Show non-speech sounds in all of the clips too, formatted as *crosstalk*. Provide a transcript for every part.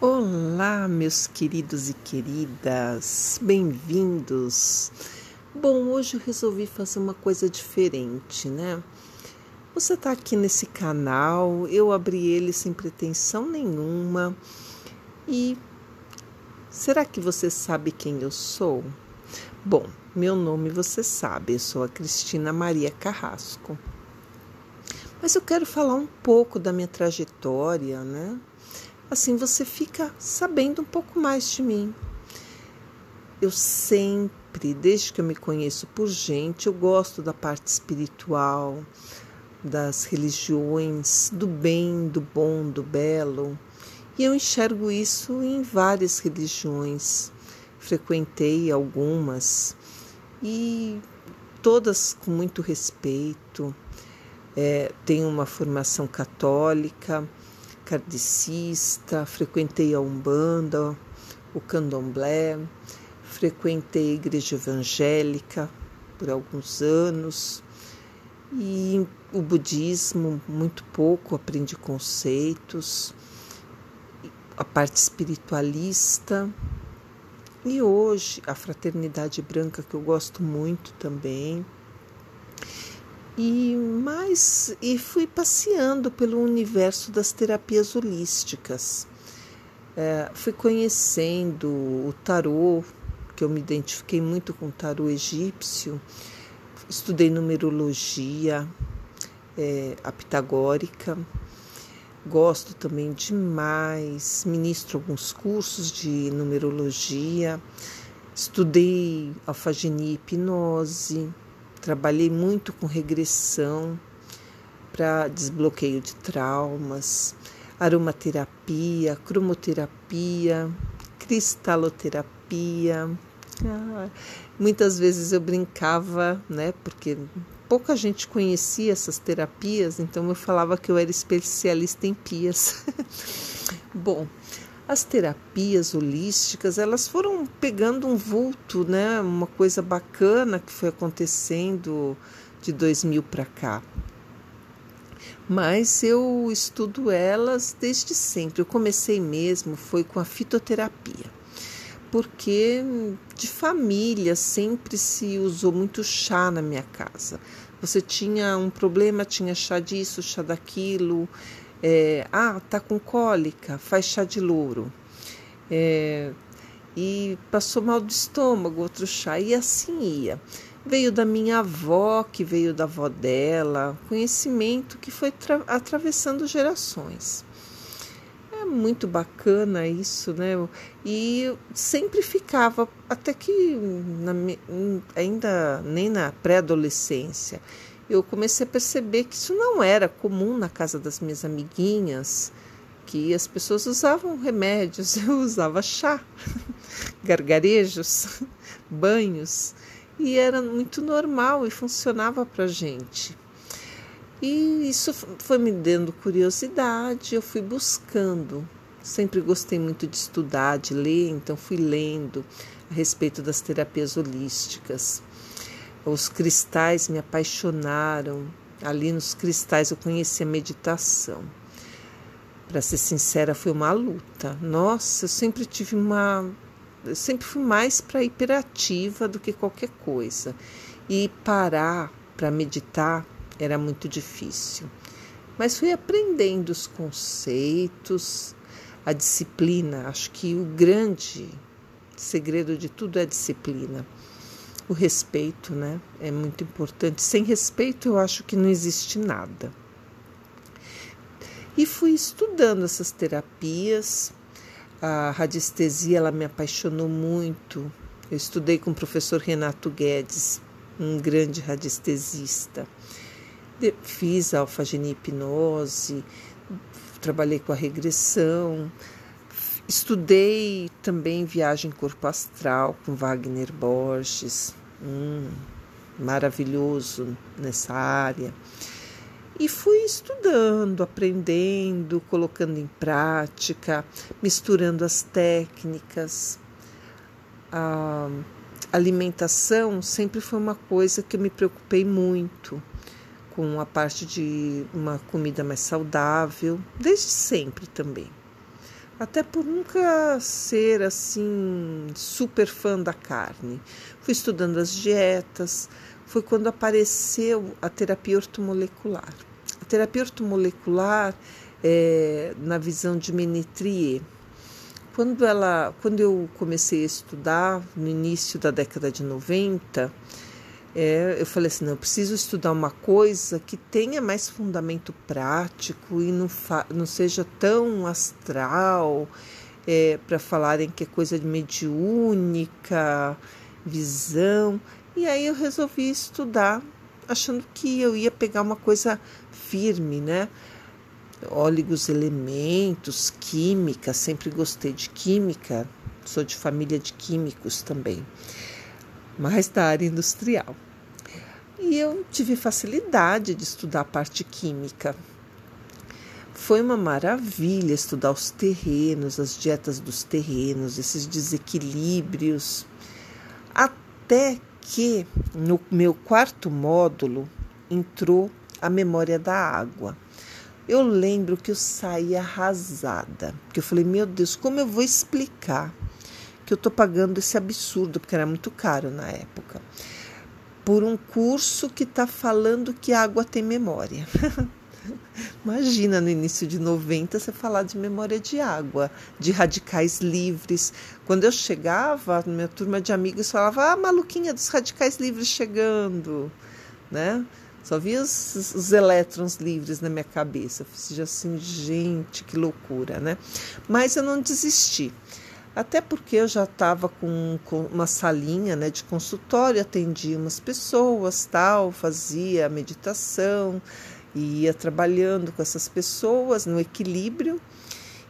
Olá, meus queridos e queridas, bem-vindos. Bom, hoje eu resolvi fazer uma coisa diferente, né? Você está aqui nesse canal, eu abri ele sem pretensão nenhuma. E será que você sabe quem eu sou? Bom, meu nome você sabe, eu sou a Cristina Maria Carrasco. Mas eu quero falar um pouco da minha trajetória, né? Assim você fica sabendo um pouco mais de mim. Eu sempre, desde que eu me conheço por gente, eu gosto da parte espiritual, das religiões, do bem, do bom, do belo. E eu enxergo isso em várias religiões. Frequentei algumas e todas com muito respeito. É, tenho uma formação católica kardecista, frequentei a Umbanda, o Candomblé, frequentei a igreja evangélica por alguns anos. E o budismo muito pouco, aprendi conceitos, a parte espiritualista. E hoje a fraternidade branca que eu gosto muito também e mais e fui passeando pelo universo das terapias holísticas. É, fui conhecendo o tarô, que eu me identifiquei muito com o tarô egípcio. Estudei numerologia, é, a pitagórica. Gosto também demais, ministro alguns cursos de numerologia. Estudei alfagenia e hipnose Trabalhei muito com regressão para desbloqueio de traumas, aromaterapia, cromoterapia, cristaloterapia. Ah, muitas vezes eu brincava, né? Porque pouca gente conhecia essas terapias, então eu falava que eu era especialista em pias. *laughs* Bom, as terapias holísticas elas foram pegando um vulto, né? Uma coisa bacana que foi acontecendo de 2000 para cá. Mas eu estudo elas desde sempre. Eu comecei mesmo foi com a fitoterapia. Porque de família sempre se usou muito chá na minha casa. Você tinha um problema, tinha chá disso, chá daquilo. É, ah, tá com cólica, faz chá de louro. É, e passou mal do estômago, outro chá, e assim ia. Veio da minha avó, que veio da avó dela, conhecimento que foi atravessando gerações. É muito bacana isso, né? E sempre ficava, até que na, ainda nem na pré-adolescência, eu comecei a perceber que isso não era comum na casa das minhas amiguinhas, que as pessoas usavam remédios, *laughs* eu usava chá, *laughs* gargarejos, *laughs* banhos, e era muito normal e funcionava para gente. E isso foi me dando curiosidade, eu fui buscando. Sempre gostei muito de estudar, de ler, então fui lendo a respeito das terapias holísticas. Os cristais me apaixonaram. Ali nos cristais eu conheci a meditação. Para ser sincera, foi uma luta. Nossa, eu sempre tive uma. Eu sempre fui mais para hiperativa do que qualquer coisa. E parar para meditar era muito difícil. Mas fui aprendendo os conceitos, a disciplina. Acho que o grande segredo de tudo é a disciplina o respeito, né? É muito importante. Sem respeito, eu acho que não existe nada. E fui estudando essas terapias. A radiestesia, ela me apaixonou muito. Eu estudei com o professor Renato Guedes, um grande radiestesista. Fiz a alfagenia hipnose, trabalhei com a regressão, Estudei também viagem corpo astral com Wagner Borges, hum, maravilhoso nessa área. E fui estudando, aprendendo, colocando em prática, misturando as técnicas. A alimentação sempre foi uma coisa que eu me preocupei muito com a parte de uma comida mais saudável, desde sempre também até por nunca ser assim super fã da carne. Fui estudando as dietas, foi quando apareceu a terapia ortomolecular. A terapia ortomolecular, é, na visão de Menetrier, quando, ela, quando eu comecei a estudar, no início da década de 90, é, eu falei assim, não, eu preciso estudar uma coisa que tenha mais fundamento prático e não, não seja tão astral, é, para falarem que é coisa de mediúnica, visão. E aí eu resolvi estudar, achando que eu ia pegar uma coisa firme, né? Óleos, elementos, química, sempre gostei de química, sou de família de químicos também, mas da área industrial. E eu tive facilidade de estudar a parte química. Foi uma maravilha estudar os terrenos, as dietas dos terrenos, esses desequilíbrios, até que no meu quarto módulo entrou a memória da água. Eu lembro que eu saí arrasada, porque eu falei, meu Deus, como eu vou explicar que eu estou pagando esse absurdo, porque era muito caro na época, por um curso que está falando que água tem memória. *laughs* Imagina no início de 90 você falar de memória de água, de radicais livres. Quando eu chegava, minha turma de amigos falava: "Ah, maluquinha dos radicais livres chegando", né? Só via os, os elétrons livres na minha cabeça. Eu fiz assim, gente, que loucura, né? Mas eu não desisti. Até porque eu já estava com, com, uma salinha né, de consultório, atendia umas pessoas, tal, fazia meditação, ia trabalhando com essas pessoas no equilíbrio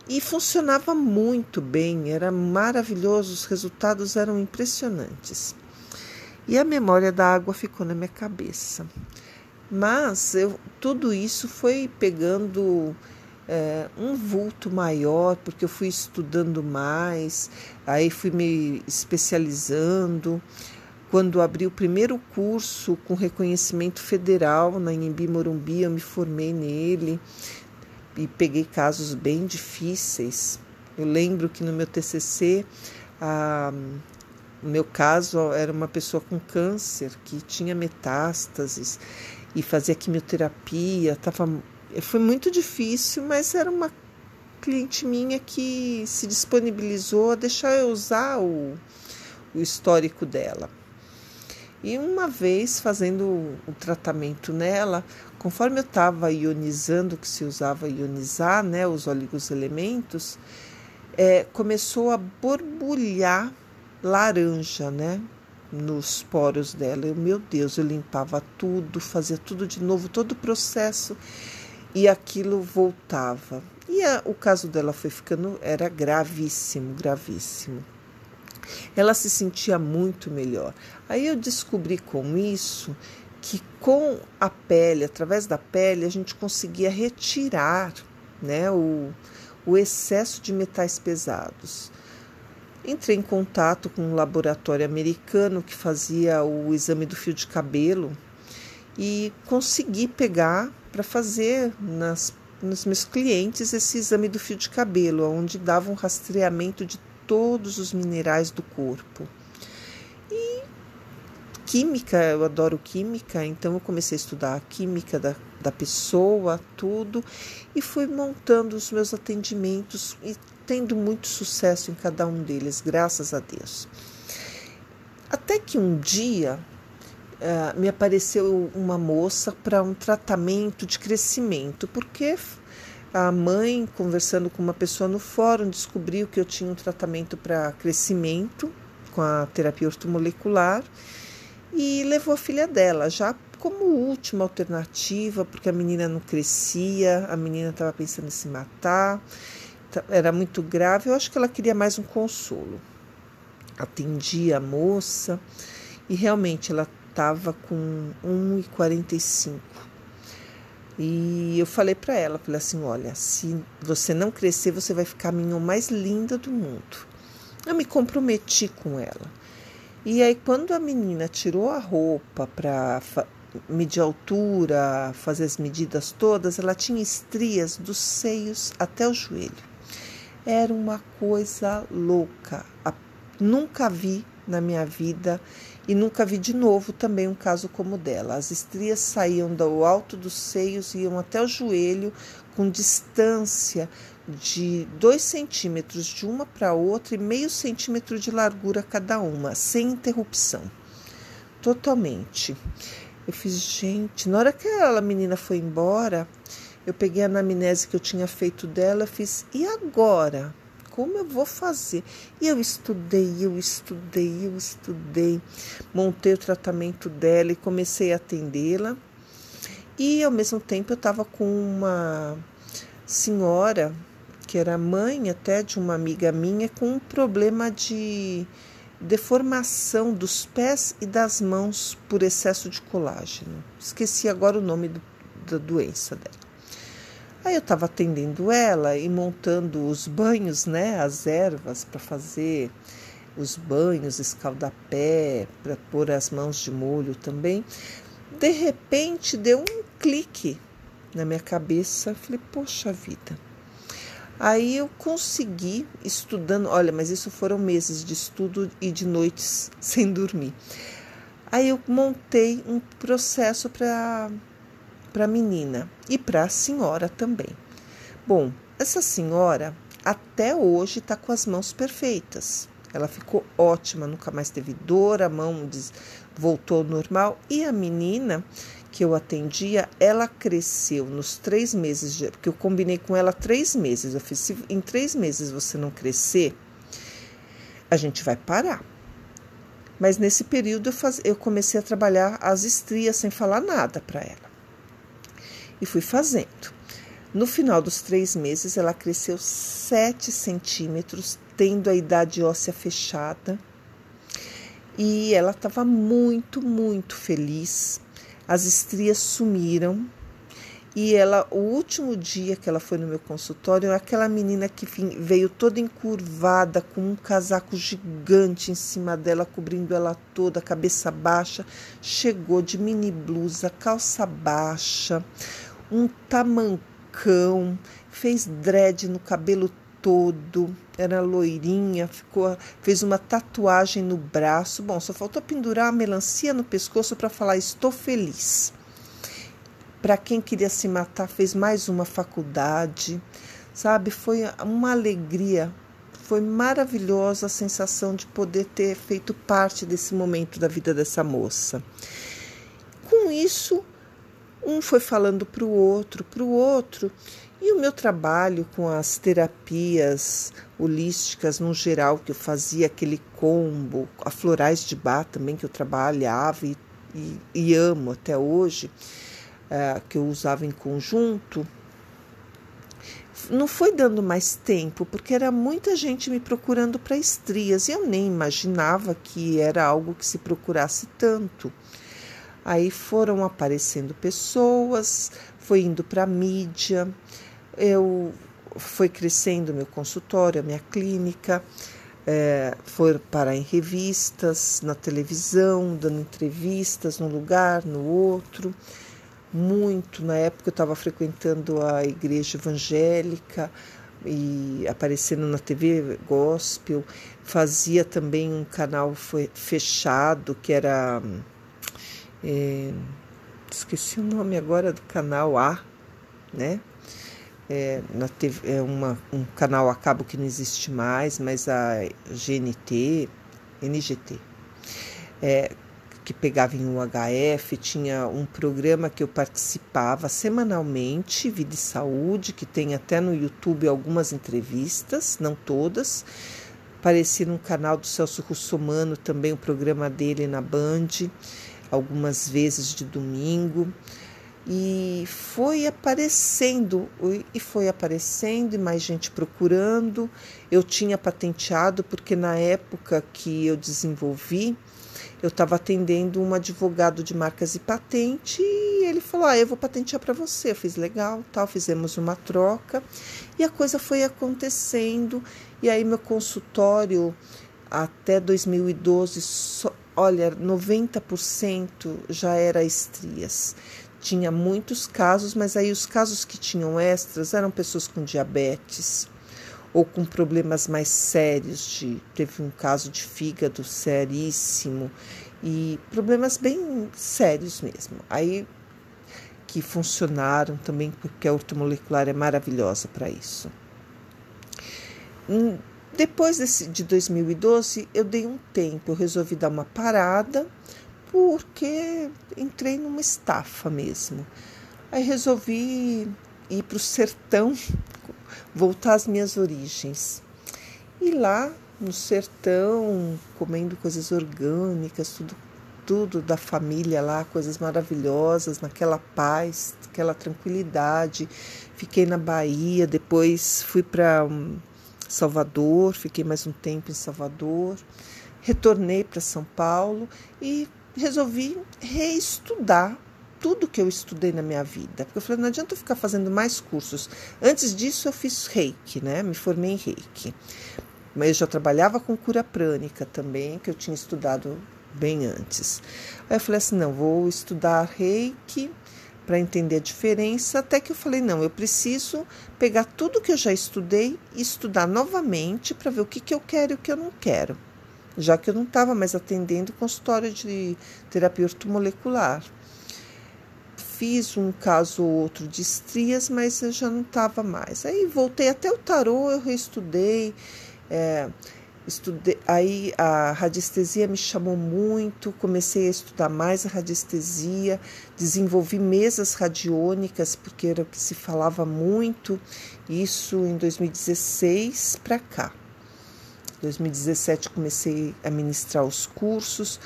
e funcionava muito bem, era maravilhoso, os resultados eram impressionantes. E a memória da água ficou na minha cabeça. Mas eu, tudo isso foi pegando é, um vulto maior, porque eu fui estudando mais, aí fui me especializando. Quando abri o primeiro curso com reconhecimento federal na Inhembi Morumbi, eu me formei nele e peguei casos bem difíceis. Eu lembro que no meu TCC, a, o meu caso era uma pessoa com câncer que tinha metástases e fazia quimioterapia, tava, foi muito difícil, mas era uma cliente minha que se disponibilizou a deixar eu usar o, o histórico dela. E uma vez fazendo o tratamento nela, conforme eu estava ionizando, que se usava ionizar, né, os óleos elementos, é, começou a borbulhar laranja, né, nos poros dela. Eu, meu Deus, eu limpava tudo, fazia tudo de novo, todo o processo e aquilo voltava. E a, o caso dela foi ficando, era gravíssimo, gravíssimo ela se sentia muito melhor. Aí eu descobri com isso que com a pele, através da pele, a gente conseguia retirar né, o, o excesso de metais pesados. Entrei em contato com um laboratório americano que fazia o exame do fio de cabelo e consegui pegar para fazer nas, nos meus clientes esse exame do fio de cabelo, onde dava um rastreamento de todos os minerais do corpo. E química, eu adoro química, então eu comecei a estudar a química da, da pessoa, tudo, e fui montando os meus atendimentos e tendo muito sucesso em cada um deles, graças a Deus. Até que um dia uh, me apareceu uma moça para um tratamento de crescimento, porque a mãe, conversando com uma pessoa no fórum, descobriu que eu tinha um tratamento para crescimento com a terapia ortomolecular e levou a filha dela, já como última alternativa, porque a menina não crescia, a menina estava pensando em se matar, era muito grave. Eu acho que ela queria mais um consolo. Atendi a moça e realmente ela estava com 1,45 e eu falei para ela, falei assim, olha, se você não crescer, você vai ficar a menina mais linda do mundo. Eu me comprometi com ela. E aí quando a menina tirou a roupa para medir a altura, fazer as medidas todas, ela tinha estrias dos seios até o joelho. Era uma coisa louca. Nunca vi na minha vida e nunca vi de novo também um caso como o dela. As estrias saíam do alto dos seios e iam até o joelho com distância de dois centímetros de uma para outra e meio centímetro de largura cada uma, sem interrupção. Totalmente. Eu fiz, gente, na hora que aquela menina foi embora, eu peguei a anamnese que eu tinha feito dela, fiz, e agora? Como eu vou fazer? E eu estudei, eu estudei, eu estudei, montei o tratamento dela e comecei a atendê-la. E ao mesmo tempo eu estava com uma senhora que era mãe até de uma amiga minha com um problema de deformação dos pés e das mãos por excesso de colágeno. Esqueci agora o nome do, da doença dela. Aí eu estava atendendo ela e montando os banhos, né, as ervas para fazer os banhos, escaldapé, para pôr as mãos de molho também. De repente deu um clique na minha cabeça, falei, poxa vida. Aí eu consegui estudando, olha, mas isso foram meses de estudo e de noites *laughs* sem dormir. Aí eu montei um processo para para a menina e para a senhora também. Bom, essa senhora até hoje está com as mãos perfeitas. Ela ficou ótima, nunca mais teve dor, a mão voltou ao normal. E a menina que eu atendia, ela cresceu nos três meses, de, porque eu combinei com ela três meses. Eu fiz, se em três meses você não crescer, a gente vai parar. Mas nesse período eu, faz, eu comecei a trabalhar as estrias sem falar nada para ela e fui fazendo. No final dos três meses, ela cresceu 7 centímetros, tendo a idade óssea fechada. E ela estava muito, muito feliz. As estrias sumiram. E ela, o último dia que ela foi no meu consultório, aquela menina que veio toda encurvada, com um casaco gigante em cima dela, cobrindo ela toda, cabeça baixa, chegou de mini blusa, calça baixa, um tamancão, fez dread no cabelo todo, era loirinha, ficou, fez uma tatuagem no braço. Bom, só faltou pendurar a melancia no pescoço para falar estou feliz. Para quem queria se matar, fez mais uma faculdade, sabe? Foi uma alegria, foi maravilhosa a sensação de poder ter feito parte desse momento da vida dessa moça. Com isso, um foi falando para o outro, para o outro. E o meu trabalho com as terapias holísticas no geral, que eu fazia aquele combo, a florais de bar também que eu trabalhava e, e, e amo até hoje, é, que eu usava em conjunto, não foi dando mais tempo, porque era muita gente me procurando para estrias e eu nem imaginava que era algo que se procurasse tanto. Aí foram aparecendo pessoas, foi indo para a mídia, eu foi crescendo meu consultório, a minha clínica, é, foi parar em revistas, na televisão, dando entrevistas num lugar, no outro. Muito, na época eu estava frequentando a igreja evangélica e aparecendo na TV gospel, fazia também um canal fechado que era é, esqueci o nome agora do canal A, né? É, na TV, é uma, um canal a cabo que não existe mais, mas a GNT, NGT, é, que pegava em UHF, tinha um programa que eu participava semanalmente, Vida e Saúde, que tem até no YouTube algumas entrevistas, não todas. Aparecia no canal do Celso Russomano também o programa dele na Band algumas vezes de domingo e foi aparecendo e foi aparecendo e mais gente procurando. Eu tinha patenteado porque na época que eu desenvolvi, eu estava atendendo um advogado de marcas e patente e ele falou: "Ah, eu vou patentear para você". Eu fiz legal, tal, fizemos uma troca e a coisa foi acontecendo. E aí meu consultório até 2012 só olha, 90% já era estrias. Tinha muitos casos, mas aí os casos que tinham extras eram pessoas com diabetes, ou com problemas mais sérios, de, teve um caso de fígado seríssimo e problemas bem sérios mesmo. Aí que funcionaram também, porque a ortomolecular é maravilhosa para isso. Hum, depois desse, de 2012, eu dei um tempo, eu resolvi dar uma parada, porque entrei numa estafa mesmo. Aí resolvi ir para o sertão, voltar às minhas origens. E lá no sertão, comendo coisas orgânicas, tudo, tudo da família lá, coisas maravilhosas, naquela paz, aquela tranquilidade. Fiquei na Bahia, depois fui para um, Salvador, fiquei mais um tempo em Salvador, retornei para São Paulo e resolvi reestudar tudo que eu estudei na minha vida. Porque eu falei, não adianta eu ficar fazendo mais cursos. Antes disso, eu fiz reiki, né? Me formei em reiki. Mas eu já trabalhava com cura prânica também, que eu tinha estudado bem antes. Aí eu falei assim: não, vou estudar reiki para entender a diferença. Até que eu falei: não, eu preciso pegar tudo que eu já estudei e estudar novamente para ver o que, que eu quero e o que eu não quero. Já que eu não estava mais atendendo consultório de terapia ortomolecular fiz um caso ou outro de estrias, mas eu já não estava mais. Aí voltei até o tarô, eu reestudei. É, estudei, aí a radiestesia me chamou muito, comecei a estudar mais a radiestesia, desenvolvi mesas radiônicas, porque era o que se falava muito, isso em 2016 para cá. 2017 comecei a ministrar os cursos,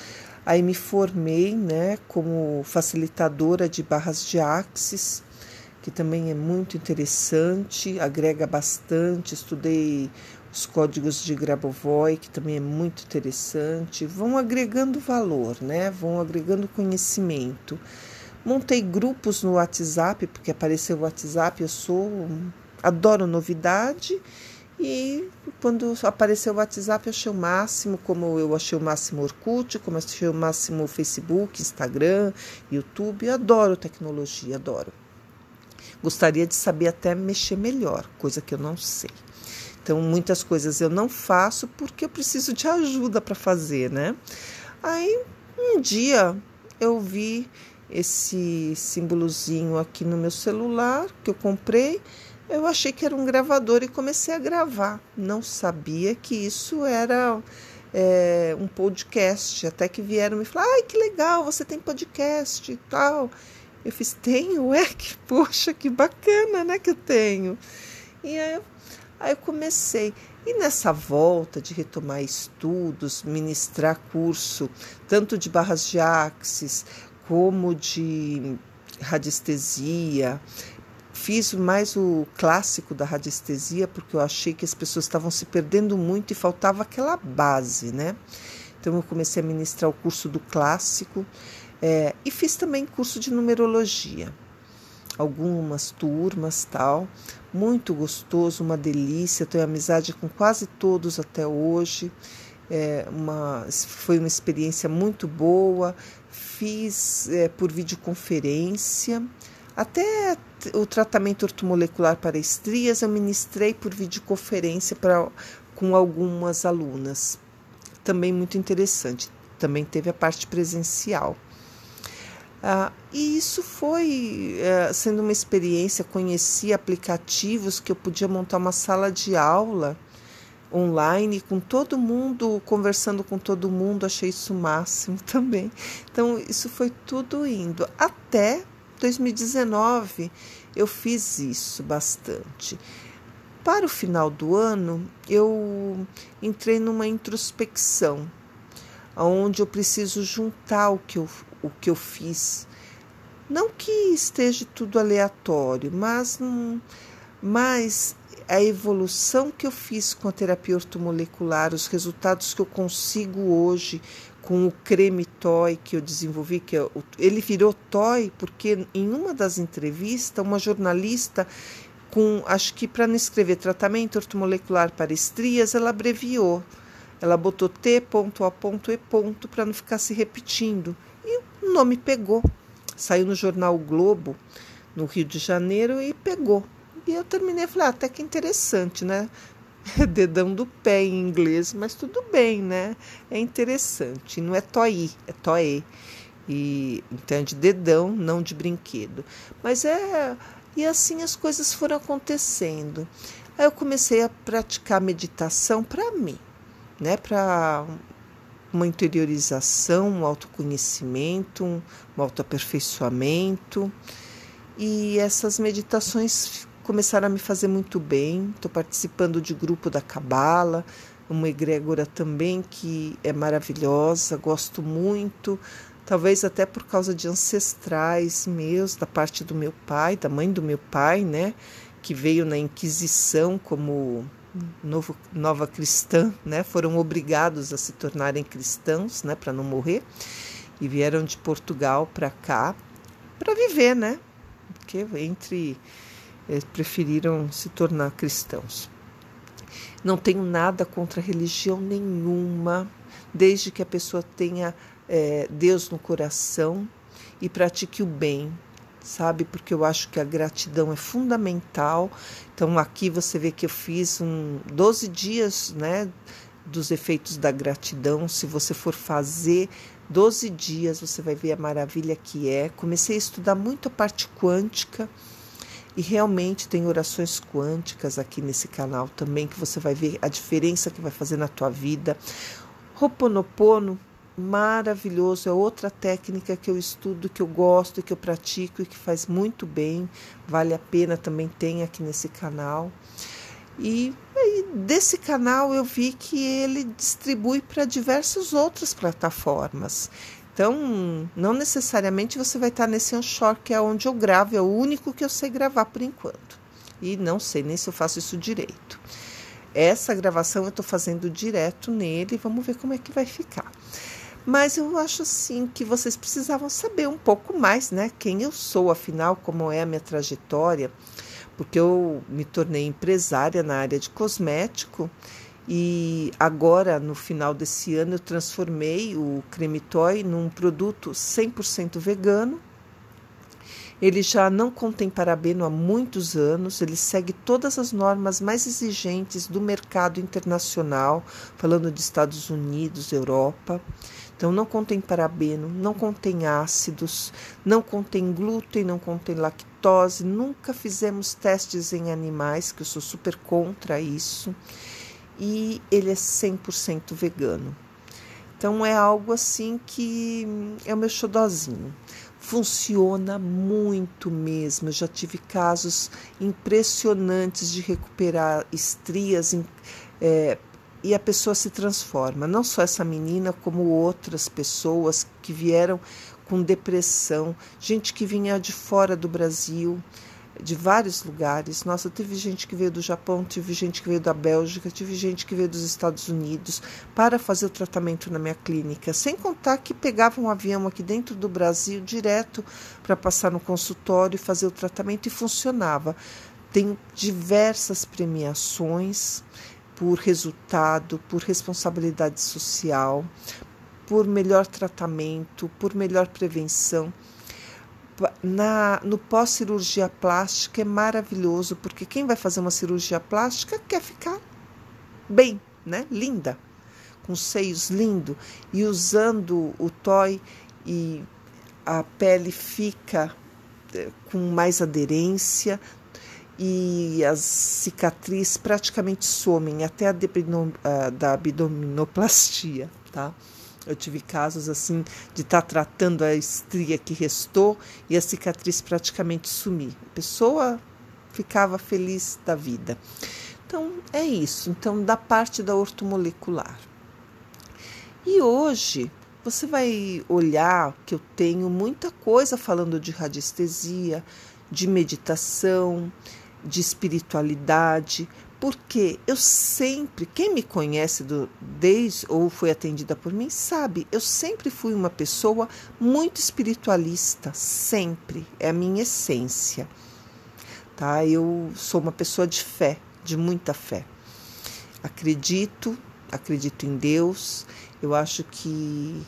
Aí me formei né, como facilitadora de barras de axis, que também é muito interessante, agrega bastante. Estudei os códigos de Grabovoi, que também é muito interessante. Vão agregando valor, né? vão agregando conhecimento. Montei grupos no WhatsApp, porque apareceu o WhatsApp, eu sou adoro novidade e quando apareceu o WhatsApp, eu achei o máximo, como eu achei o máximo Orkut, como eu achei o máximo Facebook, Instagram, YouTube. Eu adoro tecnologia, adoro. Gostaria de saber até mexer melhor, coisa que eu não sei. Então, muitas coisas eu não faço porque eu preciso de ajuda para fazer, né? Aí, um dia eu vi esse símbolozinho aqui no meu celular que eu comprei eu achei que era um gravador e comecei a gravar. Não sabia que isso era é, um podcast. Até que vieram me falar: ai, que legal, você tem podcast e tal. Eu fiz: tenho, *laughs* é que, poxa, que bacana, né, que eu tenho. E aí, aí eu comecei. E nessa volta de retomar estudos, ministrar curso, tanto de barras de axis como de radiestesia, Fiz mais o clássico da radiestesia porque eu achei que as pessoas estavam se perdendo muito e faltava aquela base, né? Então eu comecei a ministrar o curso do clássico é, e fiz também curso de numerologia, algumas turmas tal, muito gostoso, uma delícia. Tenho amizade com quase todos até hoje. É uma, foi uma experiência muito boa. Fiz é, por videoconferência até o tratamento ortomolecular para estrias eu ministrei por videoconferência pra, com algumas alunas. Também muito interessante. Também teve a parte presencial. Ah, e isso foi eh, sendo uma experiência, conheci aplicativos que eu podia montar uma sala de aula online com todo mundo, conversando com todo mundo, achei isso o máximo *laughs* também. Então, isso foi tudo indo até 2019 eu fiz isso bastante. Para o final do ano, eu entrei numa introspecção, onde eu preciso juntar o que eu, o que eu fiz. Não que esteja tudo aleatório, mas, mas a evolução que eu fiz com a terapia ortomolecular, os resultados que eu consigo hoje com o creme Toy que eu desenvolvi, que é ele virou Toy porque em uma das entrevistas uma jornalista com acho que para não escrever tratamento ortomolecular para estrias, ela abreviou. Ela botou T.A.E. para não ficar se repetindo. E o nome pegou. Saiu no jornal Globo, no Rio de Janeiro, e pegou. E eu terminei, falei, ah, até que interessante, né? *laughs* dedão do pé em inglês, mas tudo bem, né? É interessante. Não é toí, é toé. E então de dedão, não de brinquedo. Mas é e assim as coisas foram acontecendo. Aí eu comecei a praticar meditação para mim, né? Para uma interiorização, um autoconhecimento, um autoaperfeiçoamento. E essas meditações começaram a me fazer muito bem. Estou participando de grupo da Cabala, uma egrégora também que é maravilhosa, gosto muito. Talvez até por causa de ancestrais meus, da parte do meu pai, da mãe do meu pai, né? Que veio na Inquisição como novo, nova cristã, né? Foram obrigados a se tornarem cristãos, né? Para não morrer. E vieram de Portugal para cá para viver, né? Porque entre eles preferiram se tornar cristãos. Não tenho nada contra religião nenhuma, desde que a pessoa tenha é, Deus no coração e pratique o bem, sabe? Porque eu acho que a gratidão é fundamental. Então, aqui você vê que eu fiz um 12 dias, né? Dos efeitos da gratidão. Se você for fazer 12 dias, você vai ver a maravilha que é. Comecei a estudar muito a parte quântica e realmente tem orações quânticas aqui nesse canal também, que você vai ver a diferença que vai fazer na tua vida. Roponopono, maravilhoso, é outra técnica que eu estudo, que eu gosto, que eu pratico e que faz muito bem, vale a pena também tem aqui nesse canal. E, desse canal eu vi que ele distribui para diversas outras plataformas. Então, não necessariamente você vai estar nesse onshore, que é onde eu gravo, é o único que eu sei gravar por enquanto. E não sei nem se eu faço isso direito. Essa gravação eu estou fazendo direto nele, vamos ver como é que vai ficar. Mas eu acho assim que vocês precisavam saber um pouco mais, né? Quem eu sou, afinal, como é a minha trajetória, porque eu me tornei empresária na área de cosmético e agora, no final desse ano, eu transformei o creme toy num produto 100% vegano. Ele já não contém parabeno há muitos anos, ele segue todas as normas mais exigentes do mercado internacional, falando de Estados Unidos, Europa. Então, não contém parabeno, não contém ácidos, não contém glúten, não contém lactose. Nunca fizemos testes em animais, que eu sou super contra isso e ele é 100% vegano. Então é algo assim que é o meu xodozinho. Funciona muito mesmo. Eu já tive casos impressionantes de recuperar estrias é, e a pessoa se transforma. Não só essa menina, como outras pessoas que vieram com depressão, gente que vinha de fora do Brasil de vários lugares. Nossa, teve gente que veio do Japão, teve gente que veio da Bélgica, tive gente que veio dos Estados Unidos para fazer o tratamento na minha clínica. Sem contar que pegavam um avião aqui dentro do Brasil direto para passar no consultório e fazer o tratamento e funcionava. Tem diversas premiações por resultado, por responsabilidade social, por melhor tratamento, por melhor prevenção na, no pós-cirurgia plástica é maravilhoso, porque quem vai fazer uma cirurgia plástica quer ficar bem, né? Linda, com seios lindo e usando o toy e a pele fica eh, com mais aderência e as cicatrizes praticamente somem até a, da abdominoplastia, tá? Eu tive casos assim de estar tá tratando a estria que restou e a cicatriz praticamente sumir. A pessoa ficava feliz da vida. Então é isso. Então da parte da ortomolecular. E hoje você vai olhar que eu tenho muita coisa falando de radiestesia, de meditação, de espiritualidade, porque eu sempre, quem me conhece do, desde ou foi atendida por mim, sabe, eu sempre fui uma pessoa muito espiritualista, sempre, é a minha essência. Tá? Eu sou uma pessoa de fé, de muita fé. Acredito, acredito em Deus. Eu acho que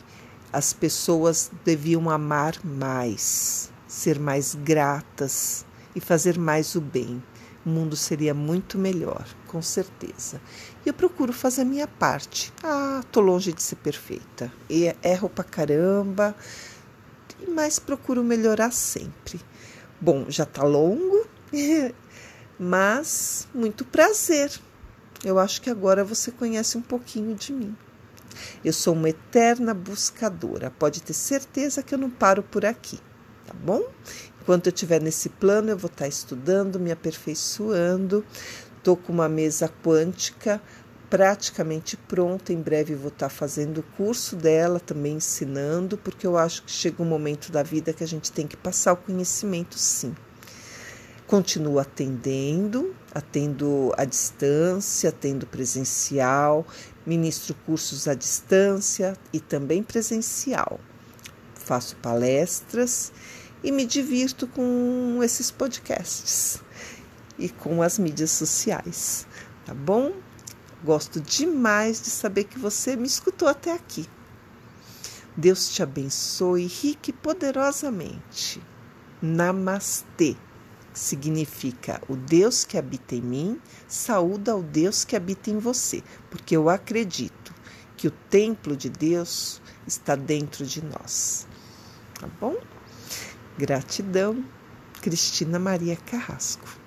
as pessoas deviam amar mais, ser mais gratas e fazer mais o bem o mundo seria muito melhor, com certeza. E eu procuro fazer a minha parte. Ah, tô longe de ser perfeita. Erro pra caramba, mas procuro melhorar sempre. Bom, já tá longo, *laughs* mas muito prazer. Eu acho que agora você conhece um pouquinho de mim. Eu sou uma eterna buscadora. Pode ter certeza que eu não paro por aqui, tá bom? Enquanto eu estiver nesse plano, eu vou estar estudando, me aperfeiçoando. Estou com uma mesa quântica praticamente pronta. Em breve vou estar fazendo o curso dela, também ensinando, porque eu acho que chega um momento da vida que a gente tem que passar o conhecimento, sim. Continuo atendendo, atendo à distância, atendo presencial, ministro cursos à distância e também presencial. Faço palestras e me divirto com esses podcasts e com as mídias sociais, tá bom? Gosto demais de saber que você me escutou até aqui. Deus te abençoe rique e poderosamente. Namastê significa o Deus que habita em mim, saúda o Deus que habita em você, porque eu acredito que o templo de Deus está dentro de nós. Tá bom? Gratidão, Cristina Maria Carrasco.